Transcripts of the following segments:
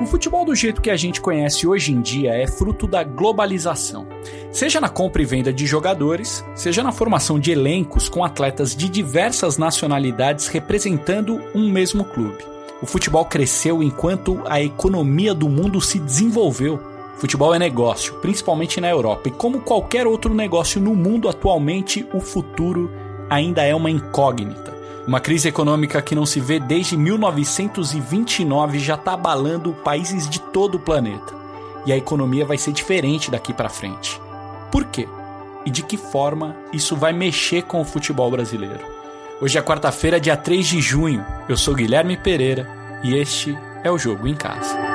O futebol do jeito que a gente conhece hoje em dia é fruto da globalização. Seja na compra e venda de jogadores, seja na formação de elencos com atletas de diversas nacionalidades representando um mesmo clube. O futebol cresceu enquanto a economia do mundo se desenvolveu. Futebol é negócio, principalmente na Europa, e como qualquer outro negócio no mundo atualmente, o futuro ainda é uma incógnita. Uma crise econômica que não se vê desde 1929 já está abalando países de todo o planeta. E a economia vai ser diferente daqui para frente. Por quê? E de que forma isso vai mexer com o futebol brasileiro? Hoje é quarta-feira, dia 3 de junho. Eu sou Guilherme Pereira e este é o Jogo em Casa.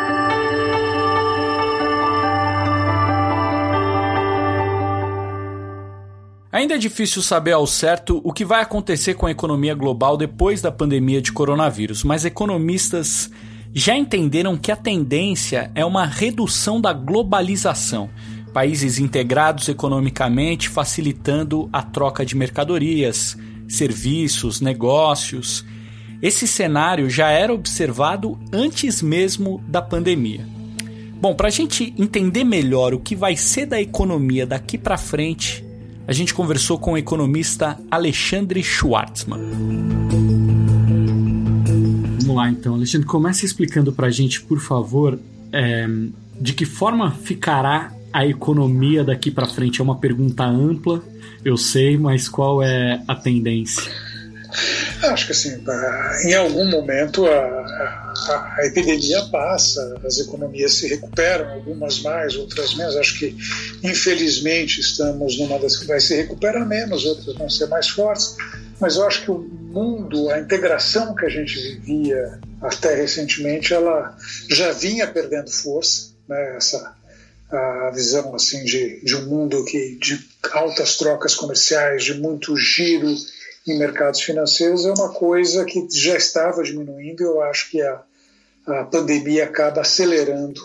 Ainda é difícil saber ao certo o que vai acontecer com a economia global depois da pandemia de coronavírus, mas economistas já entenderam que a tendência é uma redução da globalização. Países integrados economicamente facilitando a troca de mercadorias, serviços, negócios. Esse cenário já era observado antes mesmo da pandemia. Bom, para a gente entender melhor o que vai ser da economia daqui para frente, a gente conversou com o economista Alexandre Schwartzman. Vamos lá então, Alexandre, comece explicando para a gente, por favor, é, de que forma ficará a economia daqui para frente? É uma pergunta ampla, eu sei, mas qual é a tendência? Acho que assim, em algum momento a, a, epidemia passa, as economias se recuperam, algumas mais, outras menos. Acho que, infelizmente, estamos numa das que vai se recuperar menos, outras vão ser mais fortes. Mas eu acho que o mundo, a integração que a gente vivia até recentemente, ela já vinha perdendo força, né? Essa a visão assim de, de um mundo que de altas trocas comerciais, de muito giro em mercados financeiros é uma coisa que já estava diminuindo e eu acho que a, a pandemia acaba acelerando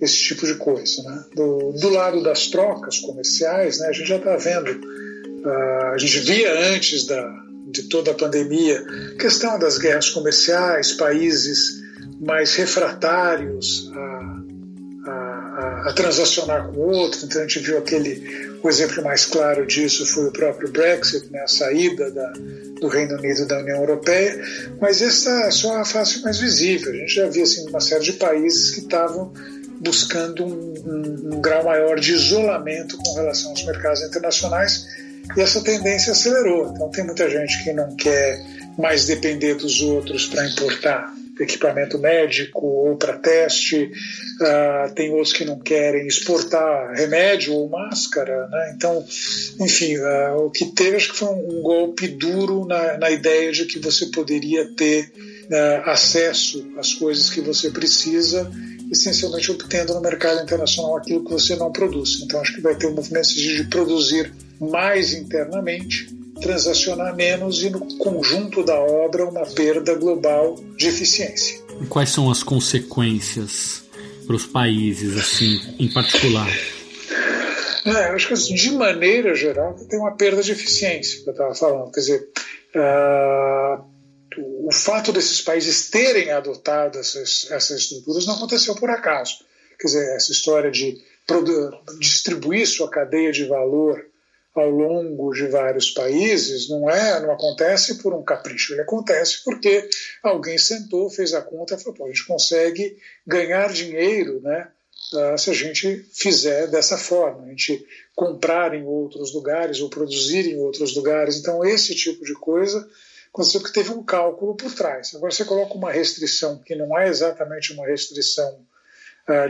esse tipo de coisa. Né? Do, do lado das trocas comerciais, né, a gente já está vendo, uh, a gente via antes da, de toda a pandemia, questão das guerras comerciais, países mais refratários a, a, a transacionar com outros. Então a gente viu aquele o exemplo mais claro disso foi o próprio Brexit, né, a saída da, do Reino Unido da União Europeia, mas essa é só a face mais visível. A gente já via assim, uma série de países que estavam buscando um, um, um grau maior de isolamento com relação aos mercados internacionais e essa tendência acelerou. Então tem muita gente que não quer mais depender dos outros para importar equipamento médico ou para teste, uh, tem outros que não querem exportar remédio ou máscara, né? Então, enfim, uh, o que teve acho que foi um, golpe duro na, na ideia de que você poderia ter uh, acesso às coisas que você precisa essencialmente obtendo no mercado internacional aquilo que você não produz. Então acho que vai ter um movimento de produzir mais internamente transacionar menos e no conjunto da obra uma perda global de eficiência. Quais são as consequências para os países, assim, em particular? É, eu acho que assim, de maneira geral tem uma perda de eficiência que eu estava falando. Quer dizer, uh, o fato desses países terem adotado essas, essas estruturas não aconteceu por acaso. Quer dizer, essa história de distribuir sua cadeia de valor ao longo de vários países não é, não acontece por um capricho, ele acontece porque alguém sentou, fez a conta e falou: Pô, a gente consegue ganhar dinheiro, né? Uh, se a gente fizer dessa forma, a gente comprar em outros lugares ou produzir em outros lugares. Então, esse tipo de coisa aconteceu que teve um cálculo por trás. Agora, você coloca uma restrição que não é exatamente uma restrição ah,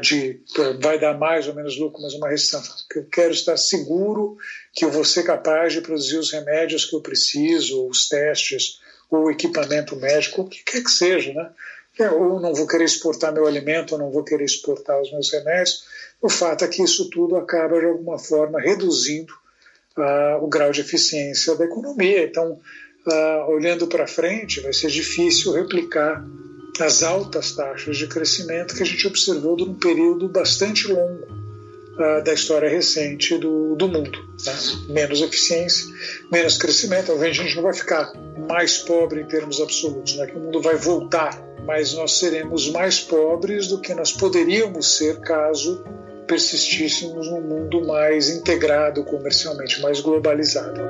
de vai dar mais ou menos lucro, mas uma restrição. Eu quero estar seguro que eu vou ser capaz de produzir os remédios que eu preciso, os testes, ou o equipamento médico, o que quer que seja, né? É, ou não vou querer exportar meu alimento, ou não vou querer exportar os meus remédios. O fato é que isso tudo acaba, de alguma forma, reduzindo uh, o grau de eficiência da economia. Então, uh, olhando para frente, vai ser difícil replicar as altas taxas de crescimento que a gente observou num período bastante longo uh, da história recente do, do mundo. Né? Menos eficiência, menos crescimento. Obviamente a gente não vai ficar mais pobre em termos absolutos, não é que o mundo vai voltar, mas nós seremos mais pobres do que nós poderíamos ser caso persistíssemos num mundo mais integrado comercialmente, mais globalizado.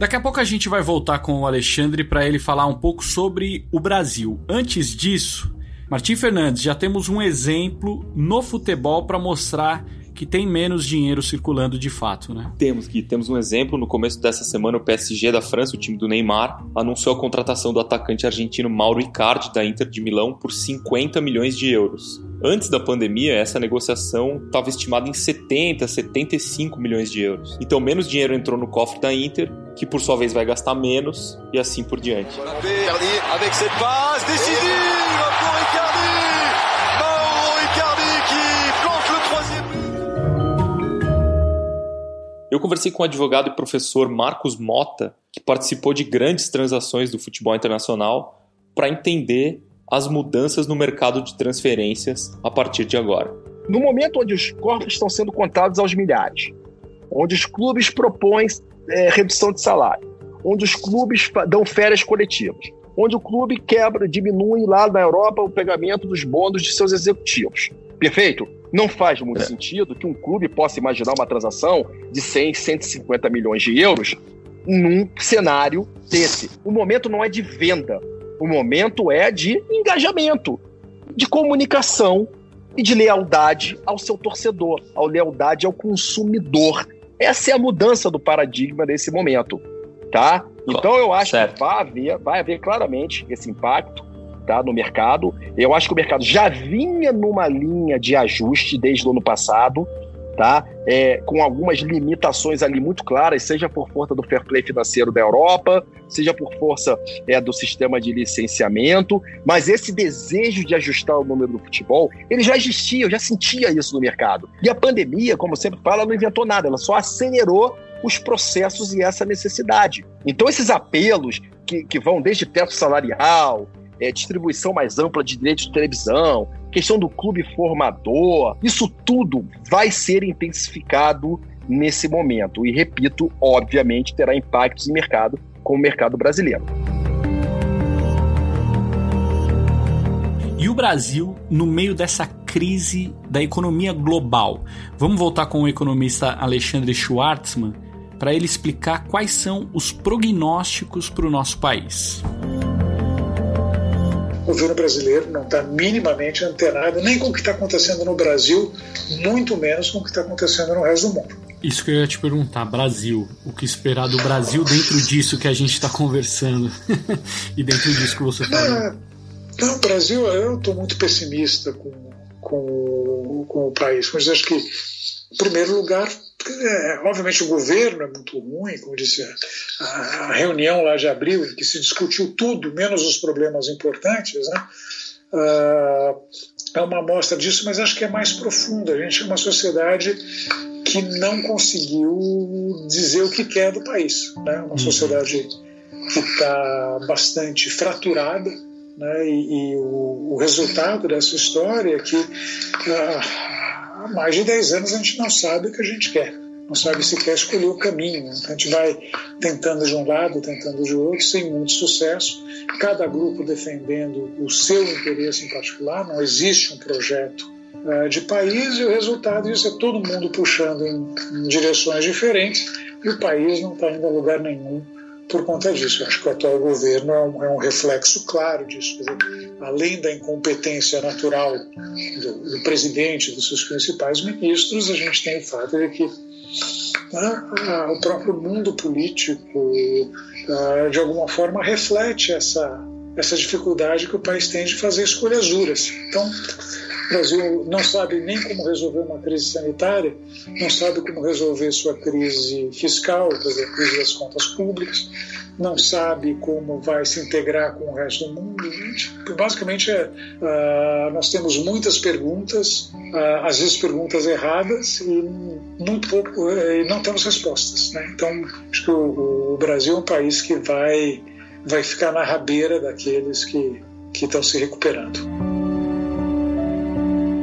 Daqui a pouco a gente vai voltar com o Alexandre para ele falar um pouco sobre o Brasil. Antes disso, Martim Fernandes, já temos um exemplo no futebol para mostrar que tem menos dinheiro circulando de fato, né? Temos que temos um exemplo no começo dessa semana o PSG da França, o time do Neymar, anunciou a contratação do atacante argentino Mauro Icardi da Inter de Milão por 50 milhões de euros. Antes da pandemia, essa negociação estava estimada em 70, 75 milhões de euros. Então, menos dinheiro entrou no cofre da Inter, que por sua vez vai gastar menos e assim por diante. Eu conversei com o advogado e professor Marcos Mota, que participou de grandes transações do futebol internacional, para entender as mudanças no mercado de transferências a partir de agora. No momento onde os corpos estão sendo contados aos milhares, onde os clubes propõem é, redução de salário, onde os clubes dão férias coletivas, onde o clube quebra, diminui lá na Europa o pagamento dos bônus de seus executivos. Perfeito? Não faz muito é. sentido que um clube possa imaginar uma transação de 100, 150 milhões de euros num cenário desse. O momento não é de venda, o momento é de engajamento, de comunicação e de lealdade ao seu torcedor, a lealdade ao consumidor. Essa é a mudança do paradigma nesse momento, tá? Então eu acho certo. que vai haver, vai haver claramente esse impacto tá, no mercado. Eu acho que o mercado já vinha numa linha de ajuste desde o ano passado, tá? É, com algumas limitações ali muito claras, seja por força do fair play financeiro da Europa, seja por força é, do sistema de licenciamento, mas esse desejo de ajustar o número do futebol, ele já existia, eu já sentia isso no mercado. E a pandemia, como sempre fala, não inventou nada, ela só acelerou os processos e essa necessidade. Então, esses apelos que, que vão desde teto salarial, é, distribuição mais ampla de direitos de televisão, questão do clube formador, isso tudo vai ser intensificado nesse momento. E repito, obviamente terá impactos em mercado com o mercado brasileiro. E o Brasil, no meio dessa crise da economia global? Vamos voltar com o economista Alexandre Schwartzman para ele explicar quais são os prognósticos para o nosso país o governo brasileiro não está minimamente antenado nem com o que está acontecendo no Brasil, muito menos com o que está acontecendo no resto do mundo. Isso que eu ia te perguntar, Brasil. O que esperar do Brasil dentro disso que a gente está conversando e dentro disso que você falou? Não, não Brasil, eu estou muito pessimista com, com, com o país, mas acho que, em primeiro lugar, obviamente o governo é muito ruim, como disse a, reunião lá de abril, em que se discutiu tudo, menos os problemas importantes, né? Uh, é uma amostra disso, mas acho que é mais profunda. A gente é uma sociedade que não conseguiu dizer o que quer do país. Né? Uma uhum. sociedade que está bastante fraturada, né? e, e o, o, resultado dessa história é que uh, há mais de 10 anos a gente não sabe o que a gente quer, não sabe se quer escolher o caminho. Então a gente vai tentando de um lado, tentando de outro, sem muito sucesso, cada grupo defendendo o seu interesse em particular, não existe um projeto uh, de país e o resultado disso é todo mundo puxando em, em direções diferentes e o país não está indo a lugar nenhum por conta disso. Acho que o atual governo é um, é um reflexo claro disso. Dizer, além da incompetência natural do, do, presidente, dos seus principais ministros, a gente tem o fato de que né, o próprio mundo político, ah, de alguma forma, reflete essa, essa dificuldade que o país tem de fazer escolhas duras. Então, o Brasil não sabe nem como resolver uma crise sanitária, não sabe como resolver sua crise fiscal, quer dizer, a crise das contas públicas, não sabe como vai se integrar com o resto do mundo. Gente, basicamente, é, uh, nós temos muitas perguntas, uh, às vezes perguntas erradas, e muito pouco, uh, não temos respostas. Né? Então, acho que o, o Brasil é um país que vai, vai ficar na rabeira daqueles que, que estão se recuperando.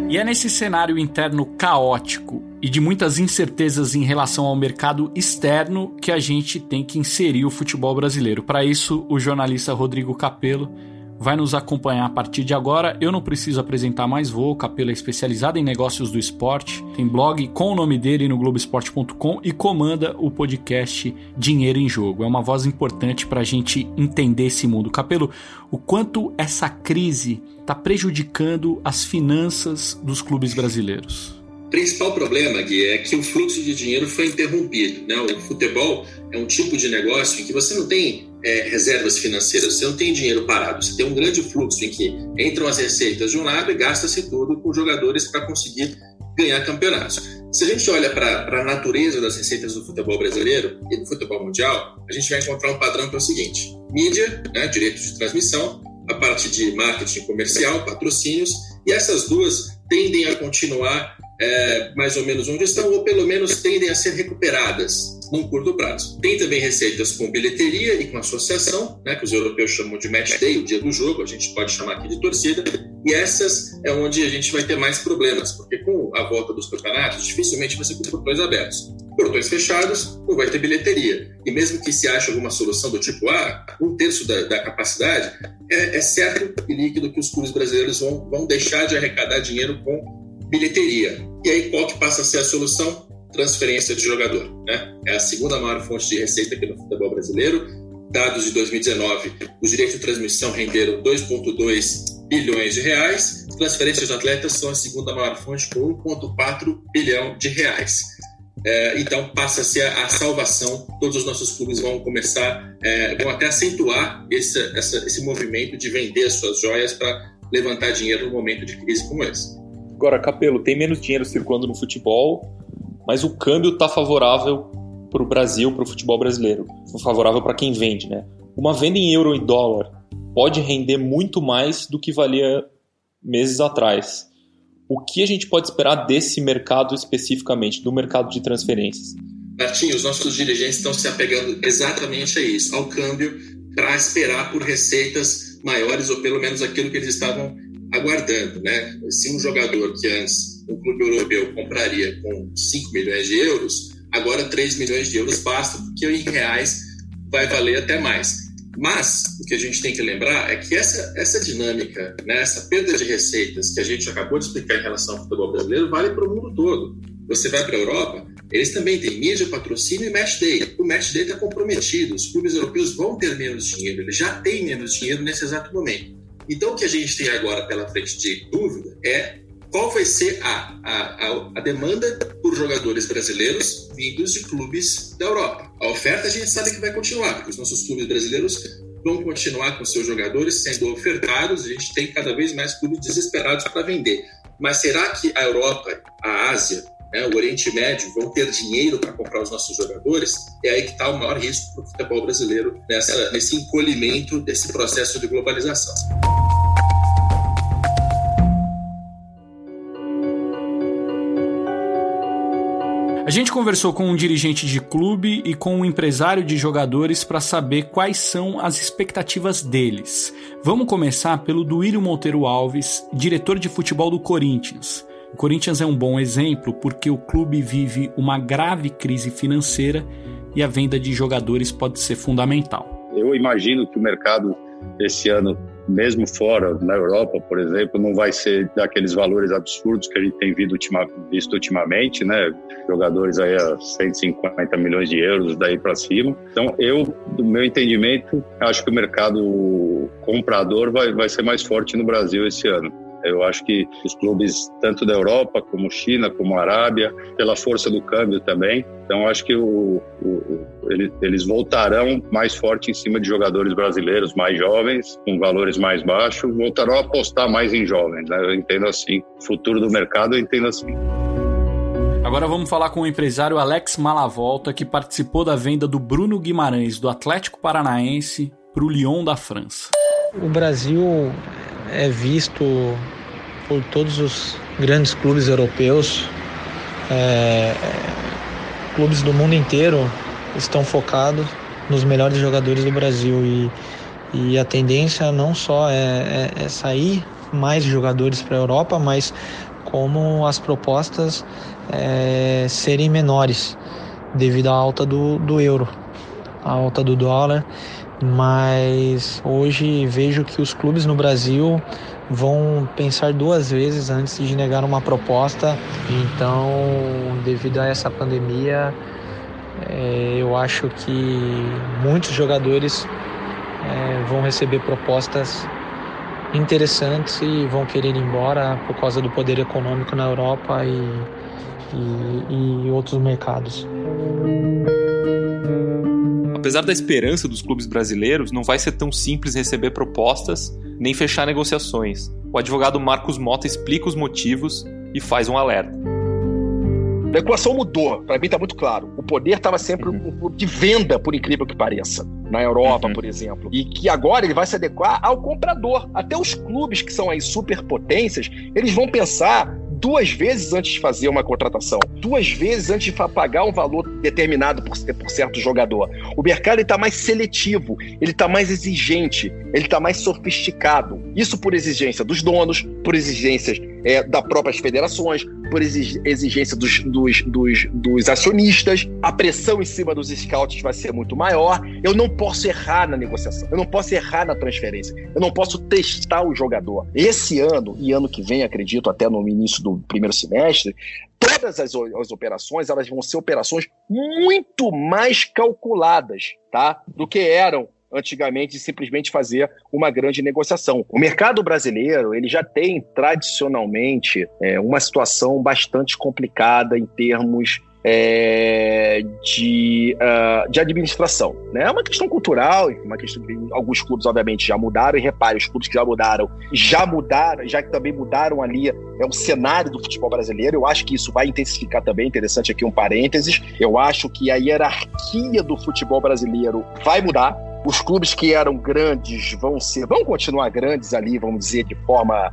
E é nesse cenário interno caótico e de muitas incertezas em relação ao mercado externo que a gente tem que inserir o futebol brasileiro. Para isso, o jornalista Rodrigo Capello vai nos acompanhar a partir de agora. Eu não preciso apresentar mais voo, o Capelo é especializado em negócios do esporte, tem blog com o nome dele no Globoesporte.com e comanda o podcast Dinheiro em Jogo. É uma voz importante para a gente entender esse mundo. Capelo, o quanto essa crise está prejudicando as finanças dos clubes brasileiros? O principal problema, Gui, é que o fluxo de dinheiro foi interrompido. Né? O futebol é um tipo de negócio em que você não tem é, reservas financeiras, você não tem dinheiro parado, você tem um grande fluxo em que entram as receitas de um lado e gasta-se tudo com jogadores para conseguir ganhar campeonatos. Se a gente olha para a natureza das receitas do futebol brasileiro e do futebol mundial, a gente vai encontrar um padrão que é o seguinte: mídia, né, direitos de transmissão, a parte de marketing comercial, patrocínios, e essas duas tendem a continuar é, mais ou menos onde estão, ou pelo menos tendem a ser recuperadas num curto prazo. Tem também receitas com bilheteria e com associação, né, que os europeus chamam de match day, o dia do jogo, a gente pode chamar aqui de torcida, e essas é onde a gente vai ter mais problemas, porque com a volta dos campeonatos, dificilmente vai ser com portões abertos. Portões fechados, não vai ter bilheteria. E mesmo que se ache alguma solução do tipo, ah, um terço da, da capacidade, é, é certo e líquido que os clubes brasileiros vão, vão deixar de arrecadar dinheiro com bilheteria. E aí qual que passa a ser a solução? Transferência de jogador. Né? É a segunda maior fonte de receita aqui no futebol brasileiro. Dados de 2019, os direitos de transmissão renderam 2,2 bilhões de reais. Transferências de atletas são a segunda maior fonte, com 1,4 bilhão de reais. É, então passa a ser a, salvação. Todos os nossos clubes vão começar, é, vão até acentuar esse, essa, esse movimento de vender as suas joias para levantar dinheiro no momento de crise como esse. Agora, Capelo, tem menos dinheiro circulando no futebol, mas o câmbio está favorável para o Brasil, para o futebol brasileiro. Favorável para quem vende, né? Uma venda em euro e dólar pode render muito mais do que valia meses atrás. O que a gente pode esperar desse mercado especificamente, do mercado de transferências? Martinho, os nossos dirigentes estão se apegando exatamente a isso, ao câmbio, para esperar por receitas maiores, ou pelo menos aquilo que eles estavam aguardando, né? Se um jogador que antes um clube europeu compraria com 5 milhões de euros, agora 3 milhões de euros basta, porque em reais vai valer até mais. Mas o que a gente tem que lembrar é que essa, essa dinâmica, né, essa perda de receitas que a gente acabou de explicar em relação ao futebol brasileiro, vale para o mundo todo. Você vai para a Europa, eles também têm mídia, patrocínio e match day. O match day está comprometido, os clubes europeus vão ter menos dinheiro, eles já têm menos dinheiro nesse exato momento. Então, o que a gente tem agora pela frente de dúvida é qual vai ser a, a, a, demanda por jogadores brasileiros vindos de clubes da Europa. A oferta a gente sabe que vai continuar, porque os nossos clubes brasileiros vão continuar com seus jogadores sendo ofertados, a gente tem cada vez mais clubes desesperados para vender. Mas será que a Europa, a Ásia, né, o Oriente Médio vão ter dinheiro para comprar os nossos jogadores, é aí que está o maior risco para o futebol brasileiro nessa, nesse encolhimento desse processo de globalização. A gente conversou com um dirigente de clube e com um empresário de jogadores para saber quais são as expectativas deles. Vamos começar pelo Duílio Monteiro Alves, diretor de futebol do Corinthians. O Corinthians é um bom exemplo porque o clube vive uma grave crise financeira e a venda de jogadores pode ser fundamental. Eu imagino que o mercado esse ano, mesmo fora, na Europa, por exemplo, não vai ser daqueles valores absurdos que a gente tem visto ultimamente, né? Jogadores aí a 150 milhões de euros daí para cima. Então, eu, do meu entendimento, acho que o mercado comprador vai, vai ser mais forte no Brasil esse ano. Eu acho que os clubes, tanto da Europa, como China, como Arábia, pela força do câmbio também, então acho que o, o, eles, eles voltarão mais forte em cima de jogadores brasileiros mais jovens, com valores mais baixos, voltarão a apostar mais em jovens. Né? Eu entendo assim. O futuro do mercado eu entendo assim. Agora vamos falar com o empresário Alex Malavolta, que participou da venda do Bruno Guimarães do Atlético Paranaense para o Lyon da França. O Brasil é visto por todos os grandes clubes europeus. É, clubes do mundo inteiro estão focados nos melhores jogadores do Brasil e, e a tendência não só é, é, é sair mais jogadores para a Europa, mas como as propostas é, serem menores devido à alta do, do euro, a alta do dólar. Mas hoje vejo que os clubes no Brasil vão pensar duas vezes antes de negar uma proposta. Então, devido a essa pandemia, é, eu acho que muitos jogadores é, vão receber propostas interessantes e vão querer ir embora por causa do poder econômico na Europa e, e, e outros mercados. Apesar da esperança dos clubes brasileiros, não vai ser tão simples receber propostas nem fechar negociações. O advogado Marcos Mota explica os motivos e faz um alerta. A equação mudou, para mim está muito claro. O poder estava sempre uhum. de venda, por incrível que pareça, na Europa, uhum. por exemplo. E que agora ele vai se adequar ao comprador. Até os clubes que são aí superpotências, eles vão pensar duas vezes antes de fazer uma contratação, duas vezes antes de pagar um valor determinado por, por certo jogador. O mercado está mais seletivo, ele está mais exigente, ele está mais sofisticado. Isso por exigência dos donos, por exigências é, das próprias federações, por exigência dos, dos, dos, dos, acionistas, a pressão em cima dos scouts vai ser muito maior. Eu não posso errar na negociação, eu não posso errar na transferência, eu não posso testar o jogador. Esse ano e ano que vem, acredito, até no início do primeiro semestre, todas as, as operações elas vão ser operações muito mais calculadas, tá? Do que eram antigamente simplesmente fazer uma grande negociação. O mercado brasileiro ele já tem tradicionalmente é, uma situação bastante complicada em termos é, de, uh, de administração. Né? É uma questão cultural, uma questão que alguns clubes, obviamente, já mudaram, e repare, os clubes que já mudaram, já mudaram, já que também mudaram ali é o cenário do futebol brasileiro. Eu acho que isso vai intensificar também. Interessante aqui um parênteses. Eu acho que a hierarquia do futebol brasileiro vai mudar os clubes que eram grandes vão ser, vão continuar grandes ali, vamos dizer, de forma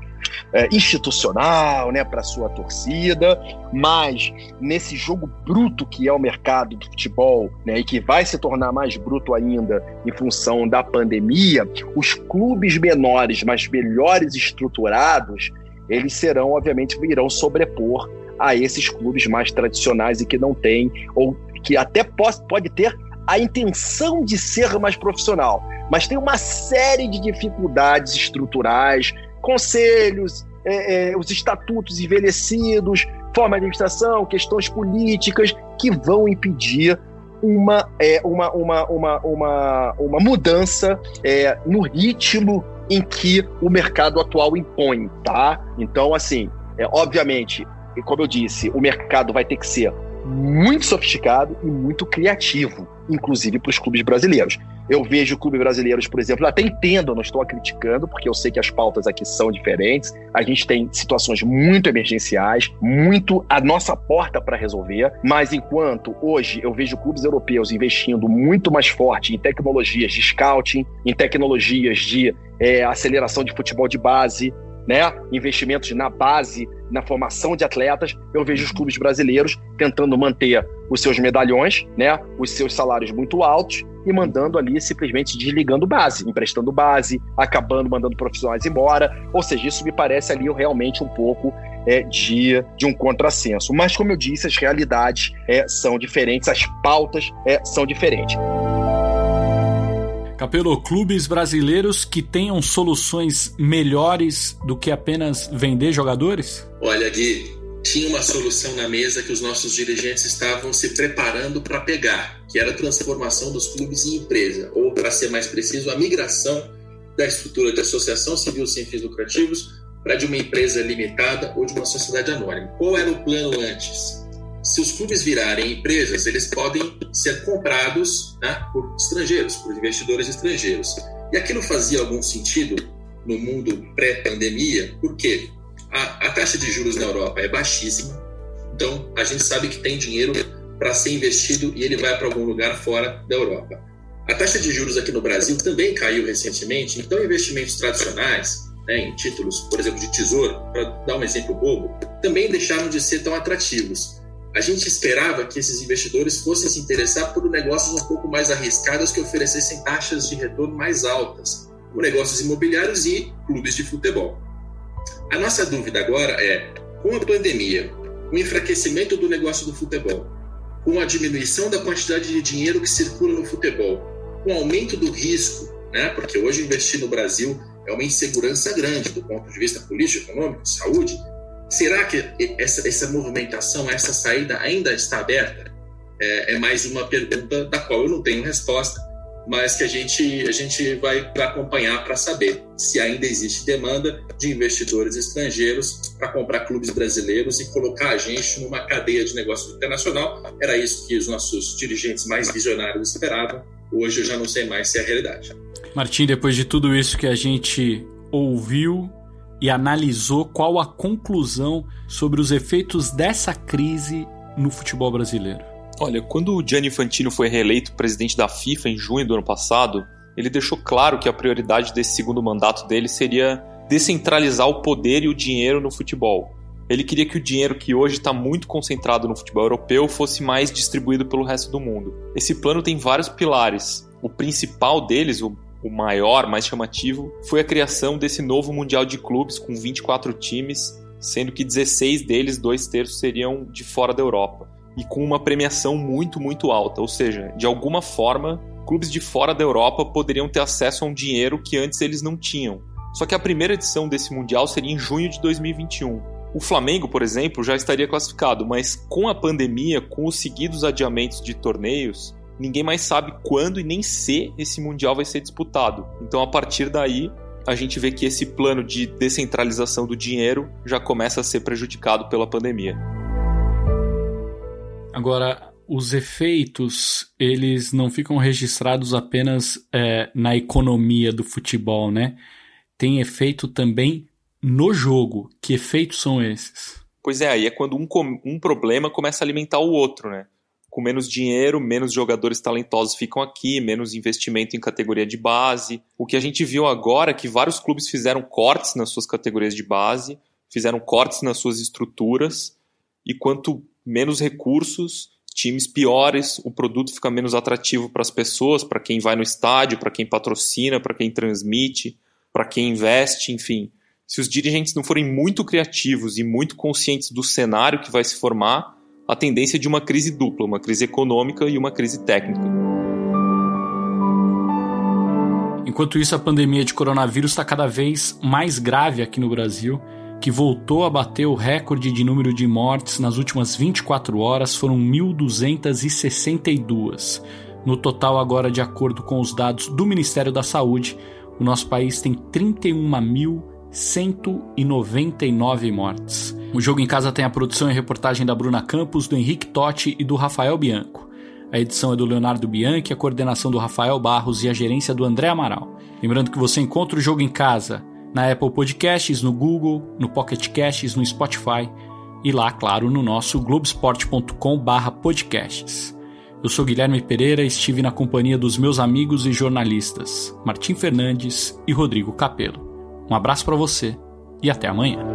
é, institucional, né, para sua torcida, mas nesse jogo bruto que é o mercado do futebol, né, e que vai se tornar mais bruto ainda em função da pandemia, os clubes menores, mas melhores estruturados, eles serão, obviamente, irão sobrepor a esses clubes mais tradicionais e que não têm, ou que até pode, pode ter a intenção de ser mais profissional, mas tem uma série de dificuldades estruturais, conselhos, é, é, os estatutos envelhecidos, forma de administração, questões políticas que vão impedir uma, é, uma, uma, uma, uma, uma mudança é, no ritmo em que o mercado atual impõe, tá? Então, assim, é, obviamente, como eu disse, o mercado vai ter que ser muito sofisticado e muito criativo, inclusive para os clubes brasileiros. Eu vejo clubes brasileiros, por exemplo, até entendo, não estou a criticando, porque eu sei que as pautas aqui são diferentes. A gente tem situações muito emergenciais, muito a nossa porta para resolver, mas enquanto hoje eu vejo clubes europeus investindo muito mais forte em tecnologias de scouting, em tecnologias de é, aceleração de futebol de base, né, investimentos na base, na formação de atletas, eu vejo os clubes brasileiros tentando manter os seus medalhões, né, os seus salários muito altos e mandando ali simplesmente desligando base, emprestando base, acabando mandando profissionais embora. Ou seja, isso me parece ali realmente um pouco é, de, de um contrassenso. Mas, como eu disse, as realidades é, são diferentes, as pautas é, são diferentes. Capelo, clubes brasileiros que tenham soluções melhores do que apenas vender jogadores? Olha, Gui, tinha uma solução na mesa que os nossos dirigentes estavam se preparando para pegar, que era a transformação dos clubes em empresa, ou, para ser mais preciso, a migração da estrutura de associação civil sem fins lucrativos para de uma empresa limitada ou de uma sociedade anônima. Qual era o plano antes? Se os clubes virarem empresas, eles podem ser comprados né, por estrangeiros, por investidores estrangeiros. E aquilo fazia algum sentido no mundo pré-pandemia, porque a, a, taxa de juros na Europa é baixíssima, então a gente sabe que tem dinheiro para ser investido e ele vai para algum lugar fora da Europa. A taxa de juros aqui no Brasil também caiu recentemente, então investimentos tradicionais, né, em títulos, por exemplo, de tesouro, para dar um exemplo bobo, também deixaram de ser tão atrativos a gente esperava que esses investidores fossem se interessar por negócios um pouco mais arriscados que oferecessem taxas de retorno mais altas, como negócios imobiliários e clubes de futebol. A nossa dúvida agora é, com a pandemia, com o enfraquecimento do negócio do futebol, com a diminuição da quantidade de dinheiro que circula no futebol, com o aumento do risco, né? porque hoje investir no Brasil é uma insegurança grande do ponto de vista político, econômico, saúde. Será que essa, essa movimentação, essa saída ainda está aberta? É, é mais uma pergunta da qual eu não tenho resposta mas que a gente, a gente vai acompanhar para saber se ainda existe demanda de investidores estrangeiros para comprar clubes brasileiros e colocar a gente numa cadeia de negócios internacional. Era isso que os nossos dirigentes mais visionários esperavam. Hoje eu já não sei mais se é a realidade. Martim, depois de tudo isso que a gente ouviu e analisou, qual a conclusão sobre os efeitos dessa crise no futebol brasileiro? Olha, quando o Gianni Infantino foi reeleito presidente da FIFA em junho do ano passado, ele deixou claro que a prioridade desse segundo mandato dele seria descentralizar o poder e o dinheiro no futebol. Ele queria que o dinheiro que hoje está muito concentrado no futebol europeu fosse mais distribuído pelo resto do mundo. Esse plano tem vários pilares. O principal deles, o, o maior, mais chamativo, foi a criação desse novo Mundial de Clubes com 24 times, sendo que 16 deles, dois terços, seriam de fora da Europa e com uma premiação muito, muito alta. Ou seja, de alguma forma, clubes de fora da Europa poderiam ter acesso a um dinheiro que antes eles não tinham. Só que a primeira edição desse Mundial seria em junho de 2021. O Flamengo, por exemplo, já estaria classificado, mas com a pandemia, com os seguidos adiamentos de torneios, ninguém mais sabe quando e nem se esse Mundial vai ser disputado. Então, a partir daí, a gente vê que esse plano de descentralização do dinheiro já começa a ser prejudicado pela pandemia. Agora, os efeitos, eles não ficam registrados apenas é, na economia do futebol, né? Tem efeito também no jogo. Que efeitos são esses? Pois é, aí é quando um, um problema começa a alimentar o outro, né? Com menos dinheiro, menos jogadores talentosos ficam aqui, menos investimento em categoria de base. O que a gente viu agora é que vários clubes fizeram cortes nas suas categorias de base, fizeram cortes nas suas estruturas, e quanto menos recursos, times piores, o produto fica menos atrativo para as pessoas, para quem vai no estádio, para quem patrocina, para quem transmite, para quem investe, enfim. Se os dirigentes não forem muito criativos e muito conscientes do cenário que vai se formar, a tendência de uma crise dupla, uma crise econômica e uma crise técnica. Enquanto isso, a pandemia de coronavírus está cada vez mais grave aqui no Brasil que voltou a bater o recorde de número de mortes nas últimas 24 horas, foram 1.262. No total, agora, de acordo com os dados do Ministério da Saúde, o nosso país tem 31.199 mortes. O Jogo em Casa tem a produção e reportagem da Bruna Campos, do Henrique Totti e do Rafael Bianco. A edição é do Leonardo Bianchi, a coordenação do Rafael Barros e a gerência do André Amaral. Lembrando que você encontra o Jogo em Casa na Apple Podcasts, no Google, no Pocket Casts, no Spotify e lá, claro, no nosso globesport.com/podcasts. Eu sou Guilherme Pereira e estive na companhia dos meus amigos e jornalistas Martim Fernandes e Rodrigo Capello. Um abraço para você e até amanhã.